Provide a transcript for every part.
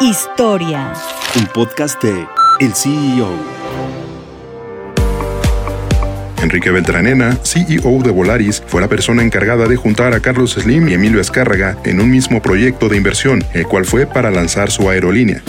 Historia. Un podcast de El CEO. Enrique Beltranena, CEO de Volaris, fue la persona encargada de juntar a Carlos Slim y Emilio Escárraga en un mismo proyecto de inversión, el cual fue para lanzar su aerolínea.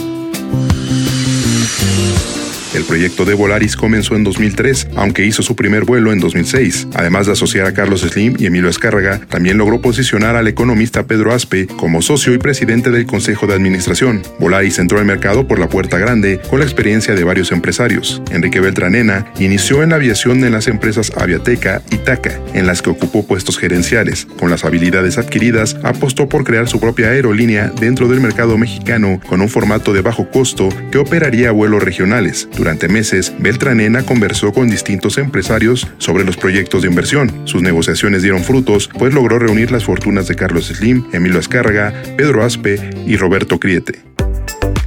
El proyecto de Volaris comenzó en 2003, aunque hizo su primer vuelo en 2006. Además de asociar a Carlos Slim y Emilio Escárraga, también logró posicionar al economista Pedro Aspe como socio y presidente del Consejo de Administración. Volaris entró al mercado por la puerta grande con la experiencia de varios empresarios. Enrique Beltranena inició en la aviación en las empresas Aviateca y TACA, en las que ocupó puestos gerenciales. Con las habilidades adquiridas, apostó por crear su propia aerolínea dentro del mercado mexicano con un formato de bajo costo que operaría vuelos regionales. Durante meses, Beltranena conversó con distintos empresarios sobre los proyectos de inversión. Sus negociaciones dieron frutos, pues logró reunir las fortunas de Carlos Slim, Emilio Azcárraga, Pedro Aspe y Roberto Criete.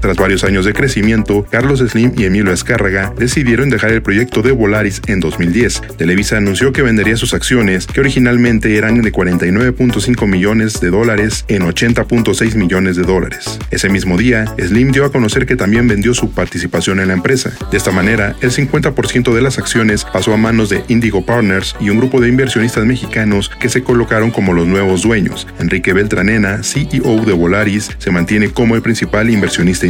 Tras varios años de crecimiento, Carlos Slim y Emilio Azcárraga decidieron dejar el proyecto de Volaris en 2010. Televisa anunció que vendería sus acciones, que originalmente eran de 49.5 millones de dólares en 80.6 millones de dólares. Ese mismo día, Slim dio a conocer que también vendió su participación en la empresa. De esta manera, el 50% de las acciones pasó a manos de Indigo Partners y un grupo de inversionistas mexicanos que se colocaron como los nuevos dueños. Enrique Beltranena, CEO de Volaris, se mantiene como el principal inversionista